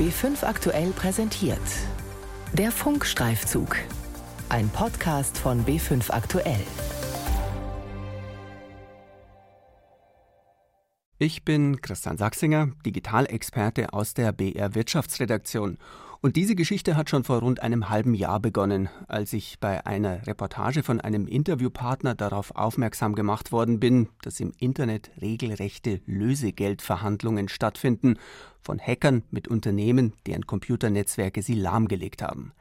B5 aktuell präsentiert. Der Funkstreifzug. Ein Podcast von B5 aktuell. Ich bin Christian Sachsinger, Digitalexperte aus der BR Wirtschaftsredaktion. Und diese Geschichte hat schon vor rund einem halben Jahr begonnen, als ich bei einer Reportage von einem Interviewpartner darauf aufmerksam gemacht worden bin, dass im Internet regelrechte Lösegeldverhandlungen stattfinden von Hackern mit Unternehmen, deren Computernetzwerke sie lahmgelegt haben.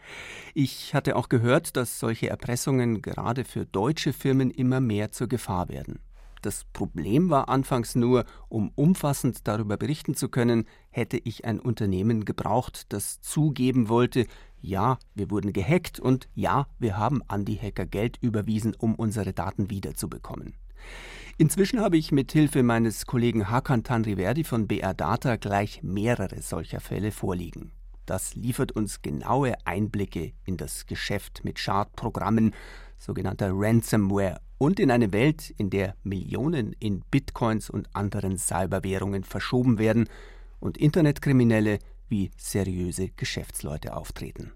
Ich hatte auch gehört, dass solche Erpressungen gerade für deutsche Firmen immer mehr zur Gefahr werden. Das Problem war anfangs nur, um umfassend darüber berichten zu können, hätte ich ein Unternehmen gebraucht, das zugeben wollte, ja, wir wurden gehackt und ja, wir haben an die Hacker Geld überwiesen, um unsere Daten wiederzubekommen. Inzwischen habe ich mit Hilfe meines Kollegen Hakan Tanriverdi von BR Data gleich mehrere solcher Fälle vorliegen. Das liefert uns genaue Einblicke in das Geschäft mit Schadprogrammen, sogenannter Ransomware und in eine Welt, in der Millionen in Bitcoins und anderen Cyberwährungen verschoben werden und Internetkriminelle wie seriöse Geschäftsleute auftreten.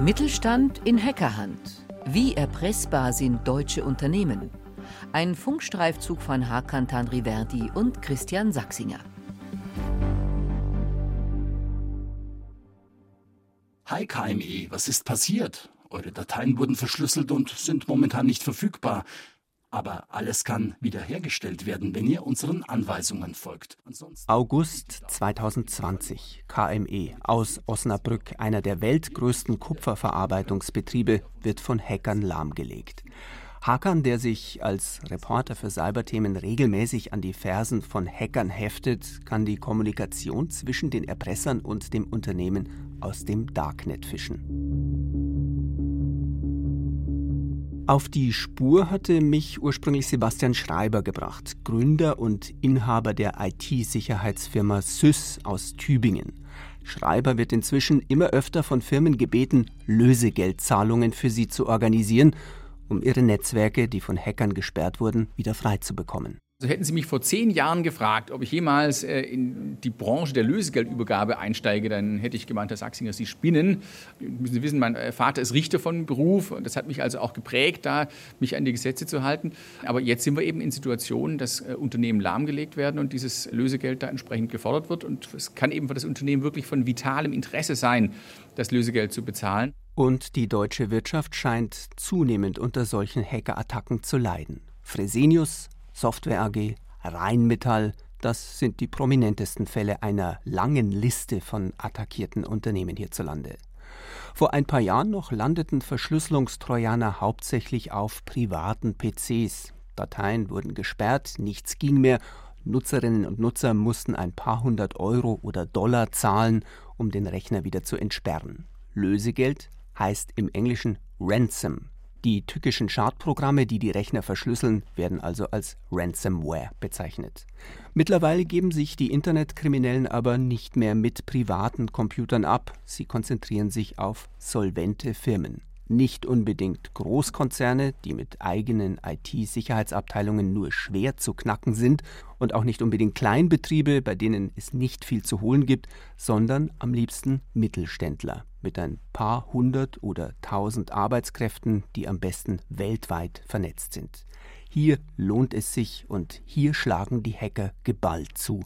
Mittelstand in Hackerhand. Wie erpressbar sind deutsche Unternehmen? Ein Funkstreifzug von Hakan Tanriverdi und Christian Sachsinger. Hi KME, was ist passiert? Eure Dateien wurden verschlüsselt und sind momentan nicht verfügbar. Aber alles kann wiederhergestellt werden, wenn ihr unseren Anweisungen folgt. Ansonsten August 2020. KME aus Osnabrück, einer der weltgrößten Kupferverarbeitungsbetriebe, wird von Hackern lahmgelegt. Hakan, der sich als Reporter für Cyberthemen regelmäßig an die Fersen von Hackern heftet, kann die Kommunikation zwischen den Erpressern und dem Unternehmen aus dem Darknet fischen. Auf die Spur hatte mich ursprünglich Sebastian Schreiber gebracht, Gründer und Inhaber der IT-Sicherheitsfirma SYS aus Tübingen. Schreiber wird inzwischen immer öfter von Firmen gebeten, Lösegeldzahlungen für sie zu organisieren, um ihre Netzwerke, die von Hackern gesperrt wurden, wieder frei-zu-bekommen. Also hätten Sie mich vor zehn Jahren gefragt, ob ich jemals äh, in die Branche der Lösegeldübergabe einsteige, dann hätte ich gemeint, Herr Sachsinger, Sie spinnen. Müssen Sie wissen, mein äh, Vater ist Richter von Beruf und das hat mich also auch geprägt, da mich an die Gesetze zu halten. Aber jetzt sind wir eben in Situationen, dass äh, Unternehmen lahmgelegt werden und dieses Lösegeld da entsprechend gefordert wird. Und es kann eben für das Unternehmen wirklich von vitalem Interesse sein, das Lösegeld zu bezahlen. Und die deutsche Wirtschaft scheint zunehmend unter solchen Hackerattacken zu leiden. Fresenius, Software AG, Rheinmetall, das sind die prominentesten Fälle einer langen Liste von attackierten Unternehmen hierzulande. Vor ein paar Jahren noch landeten Verschlüsselungstrojaner hauptsächlich auf privaten PCs. Dateien wurden gesperrt, nichts ging mehr, Nutzerinnen und Nutzer mussten ein paar hundert Euro oder Dollar zahlen, um den Rechner wieder zu entsperren. Lösegeld heißt im Englischen Ransom, die tückischen Schadprogramme, die die Rechner verschlüsseln, werden also als Ransomware bezeichnet. Mittlerweile geben sich die Internetkriminellen aber nicht mehr mit privaten Computern ab, sie konzentrieren sich auf solvente Firmen nicht unbedingt Großkonzerne, die mit eigenen IT-Sicherheitsabteilungen nur schwer zu knacken sind, und auch nicht unbedingt Kleinbetriebe, bei denen es nicht viel zu holen gibt, sondern am liebsten Mittelständler mit ein paar hundert oder tausend Arbeitskräften, die am besten weltweit vernetzt sind. Hier lohnt es sich und hier schlagen die Hacker geballt zu.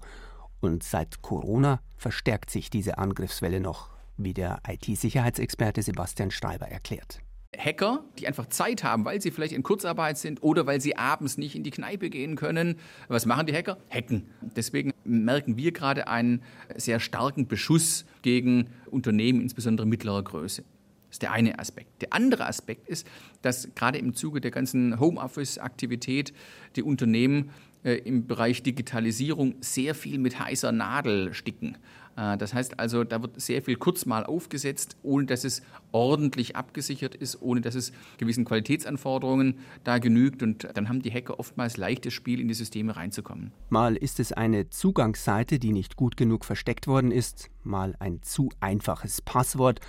Und seit Corona verstärkt sich diese Angriffswelle noch wie der IT-Sicherheitsexperte Sebastian Schreiber erklärt. Hacker, die einfach Zeit haben, weil sie vielleicht in Kurzarbeit sind oder weil sie abends nicht in die Kneipe gehen können. Was machen die Hacker? Hacken. Deswegen merken wir gerade einen sehr starken Beschuss gegen Unternehmen, insbesondere mittlerer Größe. Das ist der eine Aspekt. Der andere Aspekt ist, dass gerade im Zuge der ganzen Homeoffice-Aktivität die Unternehmen im Bereich Digitalisierung sehr viel mit heißer Nadel sticken. Äh, das heißt also, da wird sehr viel kurz mal aufgesetzt, ohne dass es ordentlich abgesichert ist, ohne dass es gewissen Qualitätsanforderungen da genügt. Und dann haben die Hacker oftmals leichtes Spiel, in die Systeme reinzukommen. Mal ist es eine Zugangsseite, die nicht gut genug versteckt worden ist, mal ein zu einfaches Passwort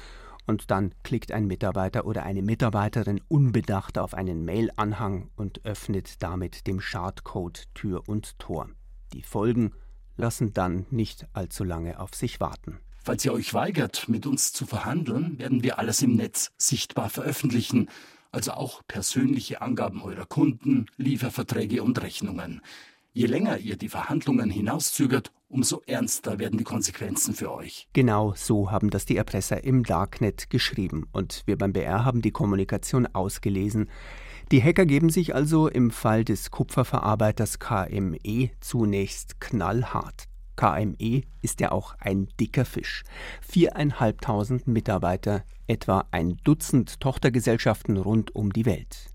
und dann klickt ein Mitarbeiter oder eine Mitarbeiterin unbedacht auf einen Mail-Anhang und öffnet damit dem Schadcode Tür und Tor. Die Folgen lassen dann nicht allzu lange auf sich warten. Falls ihr euch weigert, mit uns zu verhandeln, werden wir alles im Netz sichtbar veröffentlichen, also auch persönliche Angaben eurer Kunden, Lieferverträge und Rechnungen. Je länger ihr die Verhandlungen hinauszögert, umso ernster werden die Konsequenzen für euch. Genau so haben das die Erpresser im Darknet geschrieben und wir beim BR haben die Kommunikation ausgelesen. Die Hacker geben sich also im Fall des Kupferverarbeiters KME zunächst knallhart. KME ist ja auch ein dicker Fisch. Viereinhalbtausend Mitarbeiter, etwa ein Dutzend Tochtergesellschaften rund um die Welt.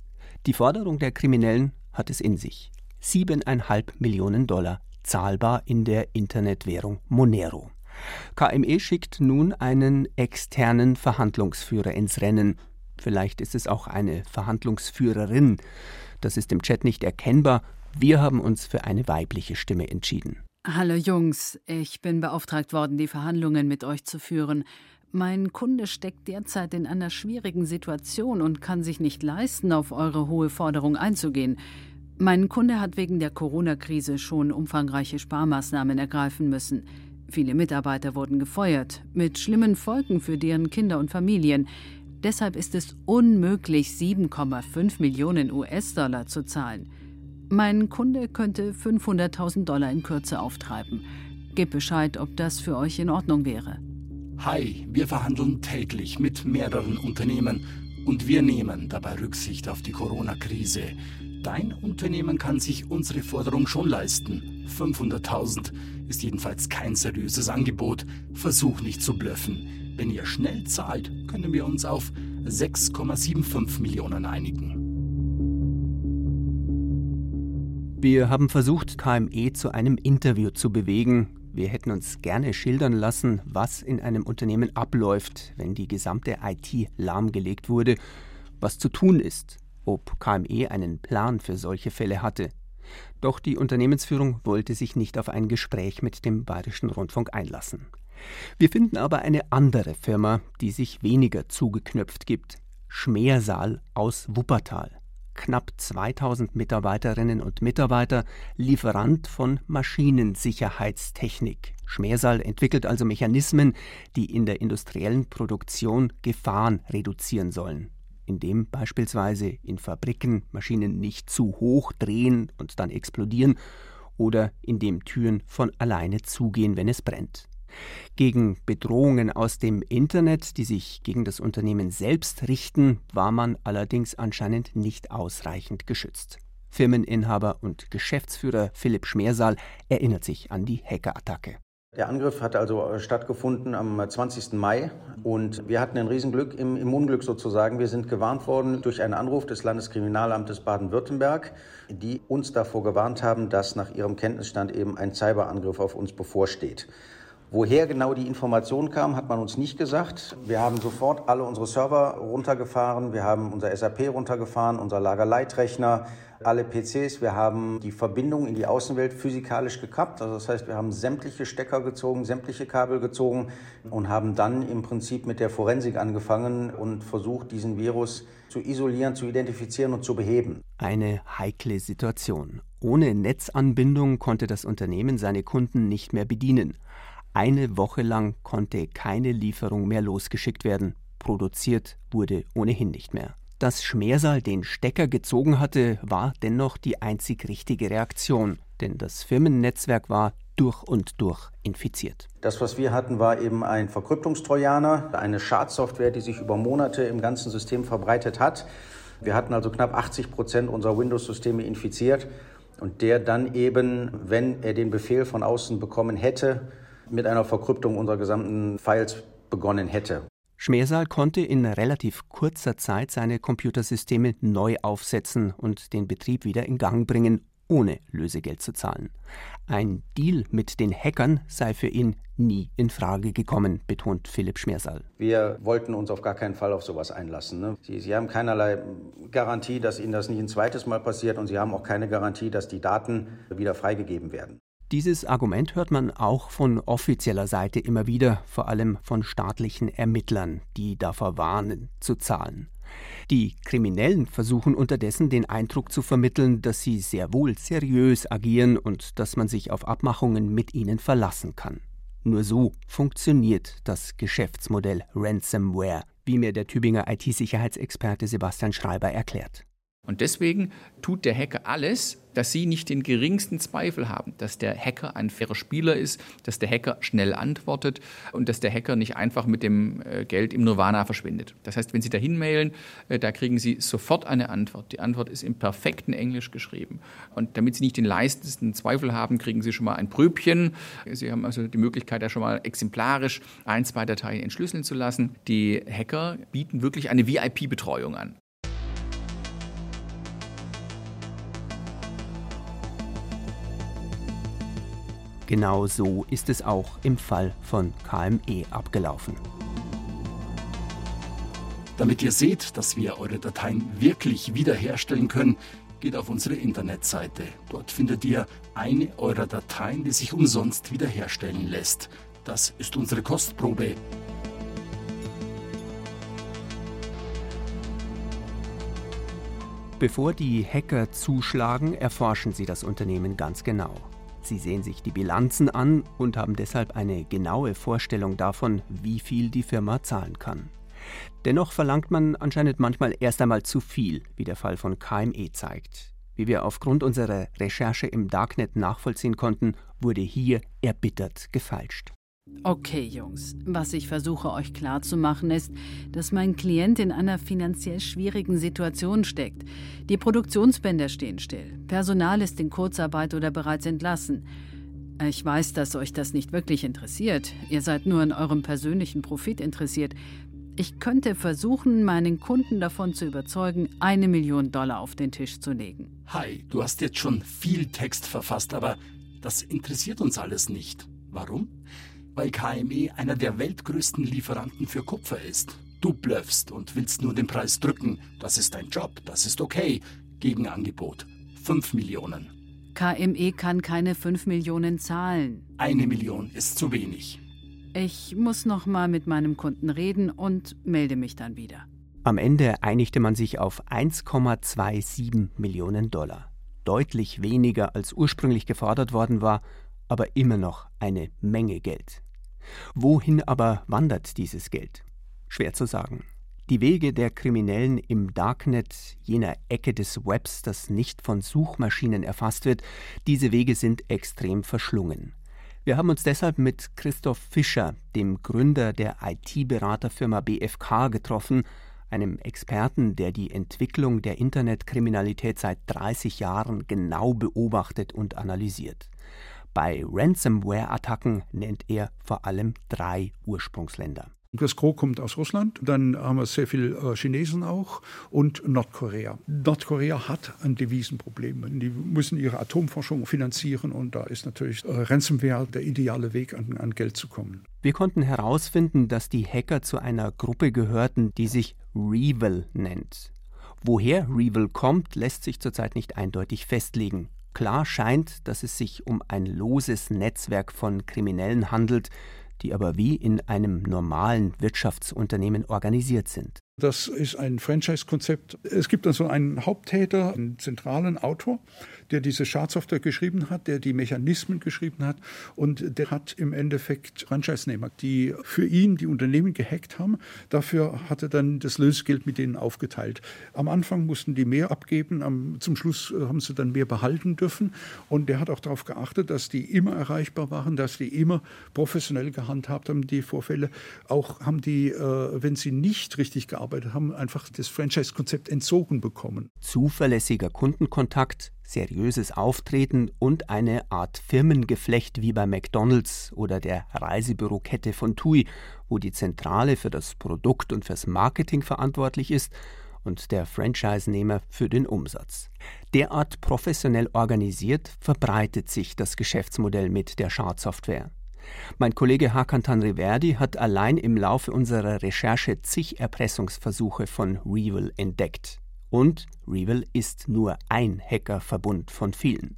Die Forderung der Kriminellen hat es in sich. 7,5 Millionen Dollar, zahlbar in der Internetwährung Monero. KME schickt nun einen externen Verhandlungsführer ins Rennen. Vielleicht ist es auch eine Verhandlungsführerin. Das ist im Chat nicht erkennbar. Wir haben uns für eine weibliche Stimme entschieden. Hallo Jungs, ich bin beauftragt worden, die Verhandlungen mit euch zu führen. Mein Kunde steckt derzeit in einer schwierigen Situation und kann sich nicht leisten, auf eure hohe Forderung einzugehen. Mein Kunde hat wegen der Corona-Krise schon umfangreiche Sparmaßnahmen ergreifen müssen. Viele Mitarbeiter wurden gefeuert, mit schlimmen Folgen für deren Kinder und Familien. Deshalb ist es unmöglich, 7,5 Millionen US-Dollar zu zahlen. Mein Kunde könnte 500.000 Dollar in Kürze auftreiben. Gebt Bescheid, ob das für euch in Ordnung wäre. Hi, wir verhandeln täglich mit mehreren Unternehmen und wir nehmen dabei Rücksicht auf die Corona-Krise. Dein Unternehmen kann sich unsere Forderung schon leisten. 500.000 ist jedenfalls kein seriöses Angebot. Versuch nicht zu blöffen. Wenn ihr schnell zahlt, können wir uns auf 6,75 Millionen einigen. Wir haben versucht, KME zu einem Interview zu bewegen. Wir hätten uns gerne schildern lassen, was in einem Unternehmen abläuft, wenn die gesamte IT lahmgelegt wurde, was zu tun ist, ob KME einen Plan für solche Fälle hatte. Doch die Unternehmensführung wollte sich nicht auf ein Gespräch mit dem Bayerischen Rundfunk einlassen. Wir finden aber eine andere Firma, die sich weniger zugeknöpft gibt. Schmeersaal aus Wuppertal. Knapp 2000 Mitarbeiterinnen und Mitarbeiter, Lieferant von Maschinensicherheitstechnik. Schmeersaal entwickelt also Mechanismen, die in der industriellen Produktion Gefahren reduzieren sollen indem beispielsweise in Fabriken Maschinen nicht zu hoch drehen und dann explodieren oder indem Türen von alleine zugehen, wenn es brennt. Gegen Bedrohungen aus dem Internet, die sich gegen das Unternehmen selbst richten, war man allerdings anscheinend nicht ausreichend geschützt. Firmeninhaber und Geschäftsführer Philipp Schmersal erinnert sich an die Hackerattacke. Der Angriff hat also äh, stattgefunden am 20. Äh, Mai und wir hatten ein Riesenglück im, im Unglück sozusagen. Wir sind gewarnt worden durch einen Anruf des Landeskriminalamtes Baden-Württemberg, die uns davor gewarnt haben, dass nach ihrem Kenntnisstand eben ein Cyberangriff auf uns bevorsteht. Woher genau die Information kam, hat man uns nicht gesagt. Wir haben sofort alle unsere Server runtergefahren, wir haben unser SAP runtergefahren, unser Lagerleitrechner, alle PCs. Wir haben die Verbindung in die Außenwelt physikalisch gekappt. Also das heißt, wir haben sämtliche Stecker gezogen, sämtliche Kabel gezogen und haben dann im Prinzip mit der Forensik angefangen und versucht, diesen Virus zu isolieren, zu identifizieren und zu beheben. Eine heikle Situation. Ohne Netzanbindung konnte das Unternehmen seine Kunden nicht mehr bedienen. Eine Woche lang konnte keine Lieferung mehr losgeschickt werden. Produziert wurde ohnehin nicht mehr. Dass Schmersal den Stecker gezogen hatte, war dennoch die einzig richtige Reaktion, denn das Firmennetzwerk war durch und durch infiziert. Das, was wir hatten, war eben ein Verkryptungstrojaner, eine Schadsoftware, die sich über Monate im ganzen System verbreitet hat. Wir hatten also knapp 80 Prozent unserer Windows-Systeme infiziert und der dann eben, wenn er den Befehl von außen bekommen hätte, mit einer Verkryptung unserer gesamten Files begonnen hätte. Schmersal konnte in relativ kurzer Zeit seine Computersysteme neu aufsetzen und den Betrieb wieder in Gang bringen, ohne Lösegeld zu zahlen. Ein Deal mit den Hackern sei für ihn nie in Frage gekommen, betont Philipp Schmersal. Wir wollten uns auf gar keinen Fall auf sowas einlassen. Ne? Sie, Sie, haben keinerlei Garantie, dass Ihnen das nicht ein zweites Mal passiert und Sie haben auch keine Garantie, dass die Daten wieder freigegeben werden. Dieses Argument hört man auch von offizieller Seite immer wieder, vor allem von staatlichen Ermittlern, die davor warnen, zu zahlen. Die Kriminellen versuchen unterdessen den Eindruck zu vermitteln, dass sie sehr wohl seriös agieren und dass man sich auf Abmachungen mit ihnen verlassen kann. Nur so funktioniert das Geschäftsmodell Ransomware, wie mir der Tübinger IT-Sicherheitsexperte Sebastian Schreiber erklärt. Und deswegen tut der Hacker alles, dass Sie nicht den geringsten Zweifel haben, dass der Hacker ein fairer Spieler ist, dass der Hacker schnell antwortet und dass der Hacker nicht einfach mit dem äh, Geld im Nirvana verschwindet. Das heißt, wenn Sie dahin mailen, äh, da kriegen Sie sofort eine Antwort. Die Antwort ist im perfekten Englisch geschrieben. Und damit Sie nicht den leistesten Zweifel haben, kriegen Sie schon mal ein Pröbchen. Sie haben also die Möglichkeit, da schon mal exemplarisch ein, zwei Dateien entschlüsseln zu lassen. Die Hacker bieten wirklich eine VIP-Betreuung an. Genau so ist es auch im Fall von KME abgelaufen. Damit ihr seht, dass wir eure Dateien wirklich wiederherstellen können, geht auf unsere Internetseite. Dort findet ihr eine eurer Dateien, die sich umsonst wiederherstellen lässt. Das ist unsere Kostprobe. Bevor die Hacker zuschlagen, erforschen sie das Unternehmen ganz genau. Sie sehen sich die Bilanzen an und haben deshalb eine genaue Vorstellung davon, wie viel die Firma zahlen kann. Dennoch verlangt man anscheinend manchmal erst einmal zu viel, wie der Fall von KME zeigt. Wie wir aufgrund unserer Recherche im Darknet nachvollziehen konnten, wurde hier erbittert gefalscht. Okay, Jungs, was ich versuche euch klarzumachen ist, dass mein Klient in einer finanziell schwierigen Situation steckt. Die Produktionsbänder stehen still, Personal ist in Kurzarbeit oder bereits entlassen. Ich weiß, dass euch das nicht wirklich interessiert. Ihr seid nur an eurem persönlichen Profit interessiert. Ich könnte versuchen, meinen Kunden davon zu überzeugen, eine Million Dollar auf den Tisch zu legen. Hi, du hast jetzt schon viel Text verfasst, aber das interessiert uns alles nicht. Warum? Weil KME einer der weltgrößten Lieferanten für Kupfer ist. Du blöffst und willst nur den Preis drücken. Das ist dein Job, das ist okay. Gegenangebot. 5 Millionen. KME kann keine 5 Millionen zahlen. Eine Million ist zu wenig. Ich muss noch mal mit meinem Kunden reden und melde mich dann wieder. Am Ende einigte man sich auf 1,27 Millionen Dollar. Deutlich weniger als ursprünglich gefordert worden war, aber immer noch eine Menge Geld. Wohin aber wandert dieses Geld? Schwer zu sagen. Die Wege der Kriminellen im Darknet, jener Ecke des Webs, das nicht von Suchmaschinen erfasst wird, diese Wege sind extrem verschlungen. Wir haben uns deshalb mit Christoph Fischer, dem Gründer der IT-Beraterfirma BFK, getroffen, einem Experten, der die Entwicklung der Internetkriminalität seit 30 Jahren genau beobachtet und analysiert. Bei Ransomware-Attacken nennt er vor allem drei Ursprungsländer. Das Gros kommt aus Russland, dann haben wir sehr viele äh, Chinesen auch und Nordkorea. Nordkorea hat ein Devisenproblem. Die müssen ihre Atomforschung finanzieren und da ist natürlich äh, Ransomware der ideale Weg, an, an Geld zu kommen. Wir konnten herausfinden, dass die Hacker zu einer Gruppe gehörten, die sich Revil nennt. Woher Revil kommt, lässt sich zurzeit nicht eindeutig festlegen. Klar scheint, dass es sich um ein loses Netzwerk von Kriminellen handelt, die aber wie in einem normalen Wirtschaftsunternehmen organisiert sind. Das ist ein Franchise-Konzept. Es gibt also einen Haupttäter, einen zentralen Autor, der diese Schadsoftware geschrieben hat, der die Mechanismen geschrieben hat und der hat im Endeffekt Franchise-Nehmer, die für ihn die Unternehmen gehackt haben. Dafür hat er dann das Lösegeld mit denen aufgeteilt. Am Anfang mussten die mehr abgeben, am, zum Schluss äh, haben sie dann mehr behalten dürfen und der hat auch darauf geachtet, dass die immer erreichbar waren, dass die immer professionell gehandhabt haben, die Vorfälle. Auch haben die, äh, wenn sie nicht richtig gearbeitet gearbeitet haben, einfach das Franchise-Konzept entzogen bekommen. Zuverlässiger Kundenkontakt, seriöses Auftreten und eine Art Firmengeflecht wie bei McDonald's oder der Reisebürokette von TUI, wo die Zentrale für das Produkt und fürs Marketing verantwortlich ist und der Franchise-Nehmer für den Umsatz. Derart professionell organisiert verbreitet sich das Geschäftsmodell mit der Schadsoftware. Mein Kollege Hakan Tanriverdi hat allein im Laufe unserer Recherche zig Erpressungsversuche von Revil entdeckt. Und Revil ist nur ein Hackerverbund von vielen.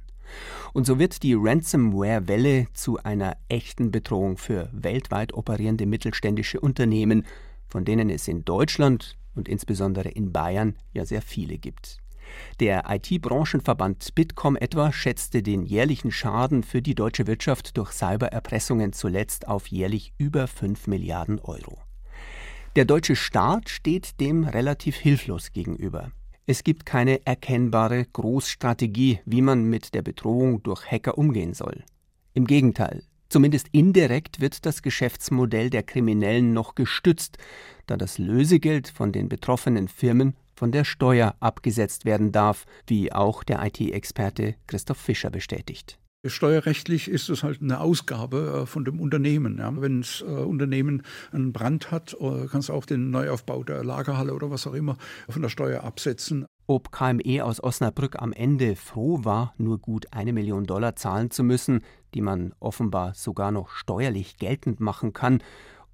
Und so wird die Ransomware-Welle zu einer echten Bedrohung für weltweit operierende mittelständische Unternehmen, von denen es in Deutschland und insbesondere in Bayern ja sehr viele gibt. Der IT-Branchenverband Bitkom etwa schätzte den jährlichen Schaden für die deutsche Wirtschaft durch Cybererpressungen zuletzt auf jährlich über 5 Milliarden Euro. Der deutsche Staat steht dem relativ hilflos gegenüber. Es gibt keine erkennbare Großstrategie, wie man mit der Bedrohung durch Hacker umgehen soll. Im Gegenteil, zumindest indirekt wird das Geschäftsmodell der Kriminellen noch gestützt, da das Lösegeld von den betroffenen Firmen von der Steuer abgesetzt werden darf, wie auch der IT-Experte Christoph Fischer bestätigt. Steuerrechtlich ist es halt eine Ausgabe äh, von dem Unternehmen. Ja. Wenn das äh, Unternehmen einen Brand hat, äh, kannst du auch den Neuaufbau der Lagerhalle oder was auch immer von der Steuer absetzen. Ob KME aus Osnabrück am Ende froh war, nur gut eine Million Dollar zahlen zu müssen, die man offenbar sogar noch steuerlich geltend machen kann,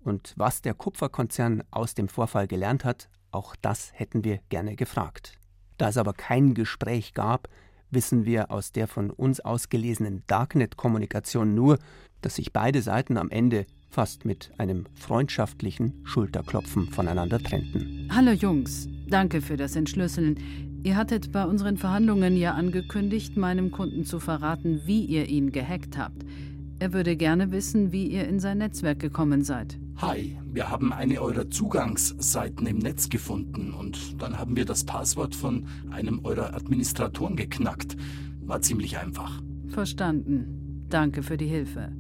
und was der Kupferkonzern aus dem Vorfall gelernt hat, auch das hätten wir gerne gefragt. Da es aber kein Gespräch gab, wissen wir aus der von uns ausgelesenen Darknet-Kommunikation nur, dass sich beide Seiten am Ende fast mit einem freundschaftlichen Schulterklopfen voneinander trennten. Hallo Jungs, danke für das Entschlüsseln. Ihr hattet bei unseren Verhandlungen ja angekündigt, meinem Kunden zu verraten, wie ihr ihn gehackt habt. Er würde gerne wissen, wie ihr in sein Netzwerk gekommen seid. Hi, wir haben eine eurer Zugangsseiten im Netz gefunden und dann haben wir das Passwort von einem eurer Administratoren geknackt. War ziemlich einfach. Verstanden. Danke für die Hilfe.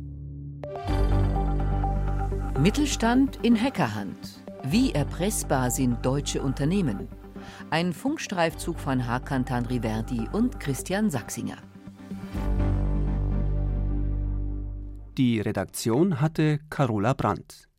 Mittelstand in Hackerhand. Wie erpressbar sind deutsche Unternehmen? Ein Funkstreifzug von Hakan Tanriverdi und Christian Sachsinger. Die Redaktion hatte Carola Brandt.